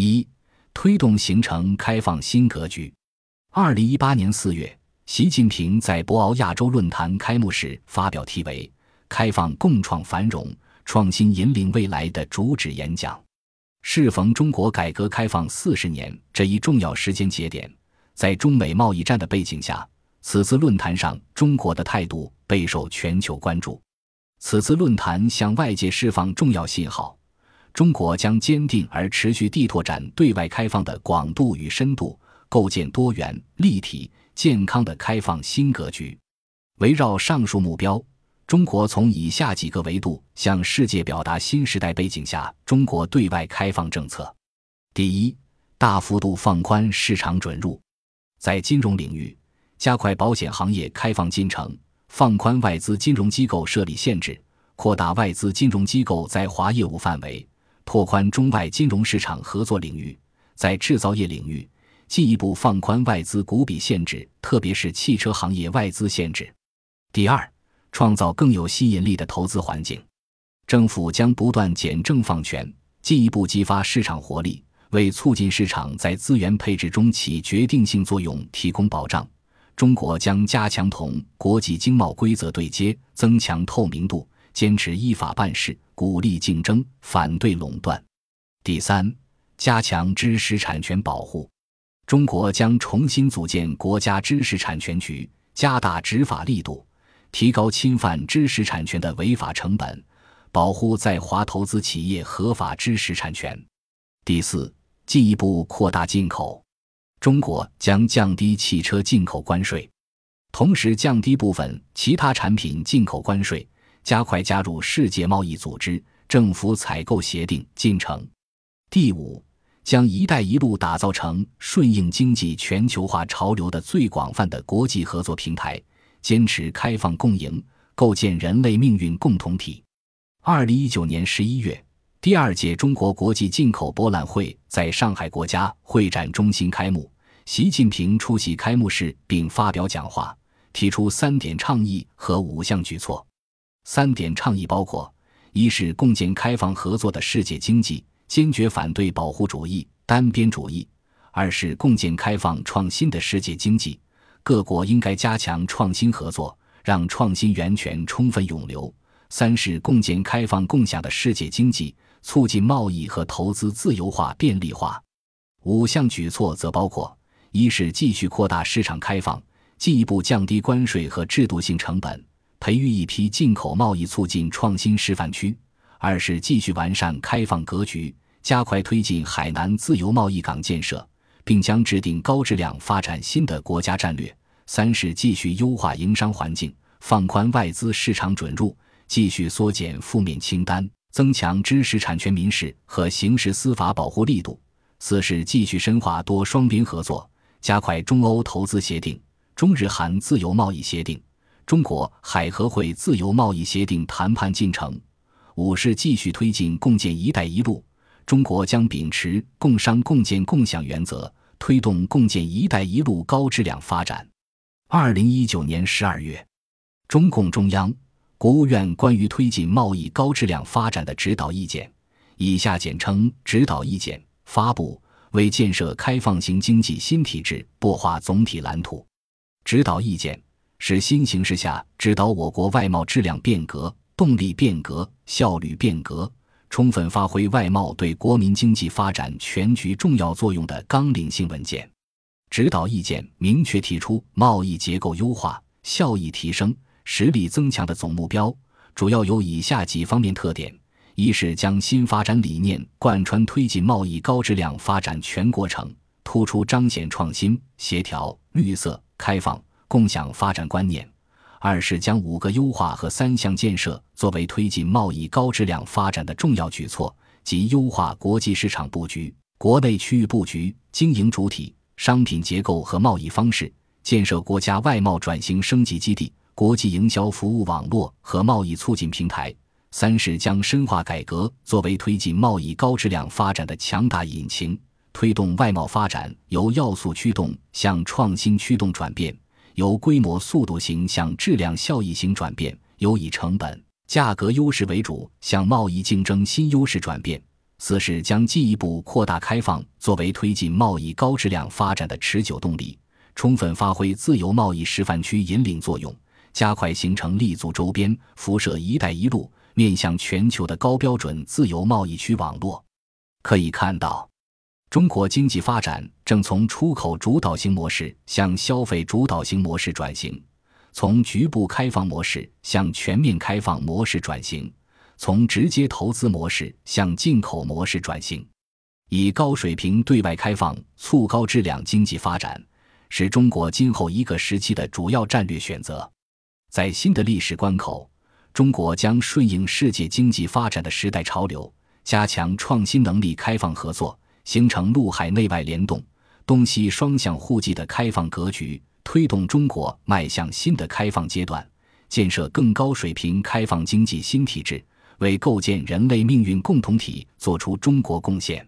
一、推动形成开放新格局。二零一八年四月，习近平在博鳌亚洲论坛开幕式发表题为“开放共创繁荣，创新引领未来”的主旨演讲。适逢中国改革开放四十年这一重要时间节点，在中美贸易战的背景下，此次论坛上中国的态度备受全球关注。此次论坛向外界释放重要信号：中国将坚定而持续地拓展对外开放的广度与深度，构建多元、立体、健康的开放新格局。围绕上述目标，中国从以下几个维度向世界表达新时代背景下中国对外开放政策：第一，大幅度放宽市场准入，在金融领域加快保险行业开放进程。放宽外资金融机构设立限制，扩大外资金融机构在华业务范围，拓宽中外金融市场合作领域。在制造业领域，进一步放宽外资股比限制，特别是汽车行业外资限制。第二，创造更有吸引力的投资环境。政府将不断简政放权，进一步激发市场活力，为促进市场在资源配置中起决定性作用提供保障。中国将加强同国际经贸规则对接，增强透明度，坚持依法办事，鼓励竞争，反对垄断。第三，加强知识产权保护。中国将重新组建国家知识产权局，加大执法力度，提高侵犯知识产权的违法成本，保护在华投资企业合法知识产权。第四，进一步扩大进口。中国将降低汽车进口关税，同时降低部分其他产品进口关税，加快加入世界贸易组织政府采购协定进程。第五，将“一带一路”打造成顺应经济全球化潮流的最广泛的国际合作平台，坚持开放共赢，构建人类命运共同体。二零一九年十一月。第二届中国国际进口博览会在上海国家会展中心开幕，习近平出席开幕式并发表讲话，提出三点倡议和五项举措。三点倡议包括：一是共建开放合作的世界经济，坚决反对保护主义、单边主义；二是共建开放创新的世界经济，各国应该加强创新合作，让创新源泉充分涌流；三是共建开放共享的世界经济。促进贸易和投资自由化便利化，五项举措则包括：一是继续扩大市场开放，进一步降低关税和制度性成本，培育一批进口贸易促进创新示范区；二是继续完善开放格局，加快推进海南自由贸易港建设，并将制定高质量发展新的国家战略；三是继续优化营商环境，放宽外资市场准入，继续缩减负面清单。增强知识产权民事和刑事司法保护力度；四是继续深化多双边合作，加快中欧投资协定、中日韩自由贸易协定、中国海合会自由贸易协定谈判进程；五是继续推进共建“一带一路”，中国将秉持共商共建共享原则，推动共建“一带一路”高质量发展。二零一九年十二月，中共中央。国务院关于推进贸易高质量发展的指导意见（以下简称指导意见）发布，为建设开放型经济新体制擘画总体蓝图。指导意见是新形势下指导我国外贸质量变革、动力变革、效率变革，充分发挥外贸对国民经济发展全局重要作用的纲领性文件。指导意见明确提出贸易结构优化、效益提升。实力增强的总目标主要有以下几方面特点：一是将新发展理念贯穿推进贸易高质量发展全过程，突出彰显创新、协调、绿色、开放、共享发展观念；二是将五个优化和三项建设作为推进贸易高质量发展的重要举措，即优化国际市场布局、国内区域布局、经营主体、商品结构和贸易方式，建设国家外贸转型升级基地。国际营销服务网络和贸易促进平台。三是将深化改革作为推进贸易高质量发展的强大引擎，推动外贸发展由要素驱动向创新驱动转变，由规模速度型向质量效益型转变，由以成本价格优势为主向贸易竞争新优势转变，四是将进一步扩大开放作为推进贸易高质量发展的持久动力，充分发挥自由贸易示范区引领作用，加快形成立足周边、辐射“一带一路”面向全球的高标准自由贸易区网络。可以看到，中国经济发展正从出口主导型模式向消费主导型模式转型，从局部开放模式向全面开放模式转型。从直接投资模式向进口模式转型，以高水平对外开放促高质量经济发展，是中国今后一个时期的主要战略选择。在新的历史关口，中国将顺应世界经济发展的时代潮流，加强创新能力开放合作，形成陆海内外联动、东西双向互济的开放格局，推动中国迈向新的开放阶段，建设更高水平开放经济新体制。为构建人类命运共同体作出中国贡献。